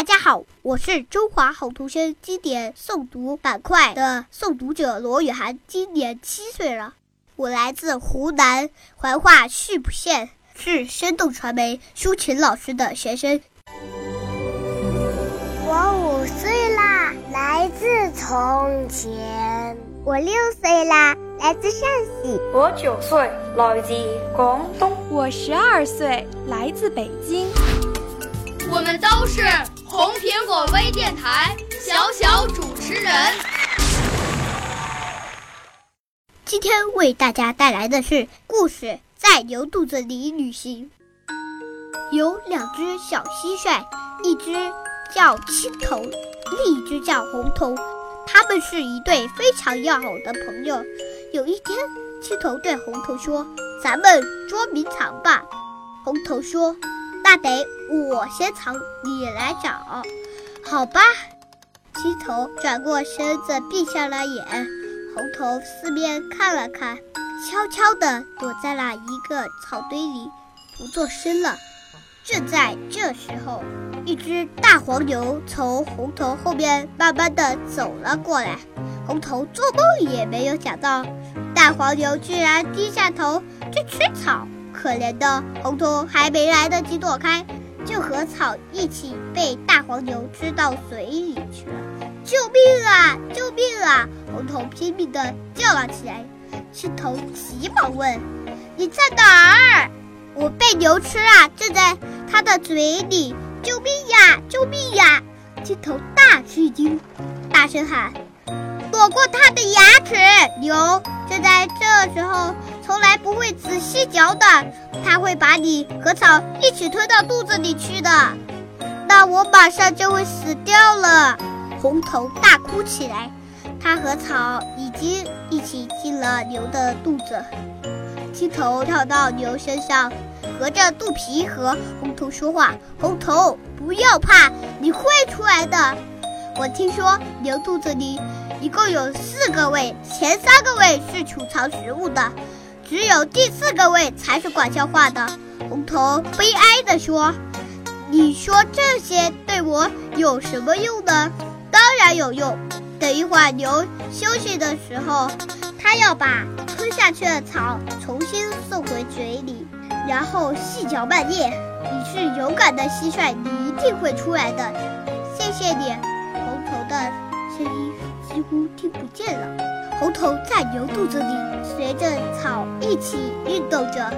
大家好，我是中华好童声经典诵读板块的诵读者罗雨涵，今年七岁了。我来自湖南怀化溆浦县，是生动传媒舒琴老师的学生。我五岁啦，来自从前。我六岁啦，来自陕西。我九岁，来自广东。我十二岁，来自北京。我们都是红苹果微电台小小主持人。今天为大家带来的是故事《在牛肚子里旅行》。有两只小蟋蟀，一只叫青头，另一只叫红头。他们是一对非常要好的朋友。有一天，青头对红头说：“咱们捉迷藏吧。”红头说。那得我先藏，你来找，好吧？青头转过身子，闭上了眼。红头四面看了看，悄悄地躲在了一个草堆里，不作声了。正在这时候，一只大黄牛从红头后面慢慢地走了过来。红头做梦也没有想到，大黄牛居然低下头去吃草。可怜的红头还没来得及躲开，就和草一起被大黄牛吃到嘴里去了！救命啊！救命啊！红头拼命地叫了起来。青头急忙问：“你在哪儿？”“我被牛吃了，正在它的嘴里！”“救命呀！救命呀！”青头大吃一惊，大声喊：“躲过它的牙齿！”牛正在这时候。从来不会仔细嚼的，它会把你和草一起吞到肚子里去的。那我马上就会死掉了！红头大哭起来。它和草已经一起进了牛的肚子。青头跳到牛身上，合着肚皮和红头说话：“红头，不要怕，你会出来的。我听说牛肚子里一共有四个胃，前三个胃是储藏食物的。”只有第四个胃才是管消化的。红头悲哀地说：“你说这些对我有什么用呢？当然有用。等一会儿牛休息的时候，它要把吞下去的草重新送回嘴里，然后细嚼慢咽。你是勇敢的蟋蟀，你一定会出来的。谢谢你。”红头的声音几乎听不见了。红头在牛肚子里随着草一起运动着，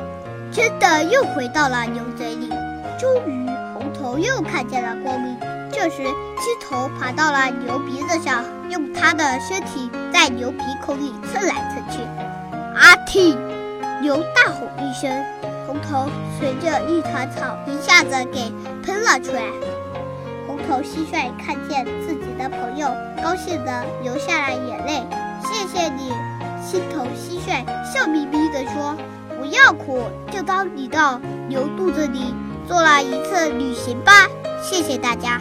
真的又回到了牛嘴里。终于，红头又看见了光明。这时，青头爬到了牛鼻子上，用它的身体在牛鼻孔里蹭来蹭去。阿嚏！牛大吼一声，红头随着一团草一下子给喷了出来。红头蟋蟀看见自己的朋友，高兴地流下了眼泪。谢谢你，青头蟋蟀笑眯眯地说：“不要哭，就当你到牛肚子里做了一次旅行吧。”谢谢大家。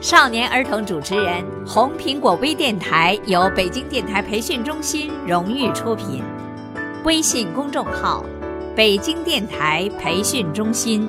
少年儿童主持人，红苹果微电台由北京电台培训中心荣誉出品，微信公众号：北京电台培训中心。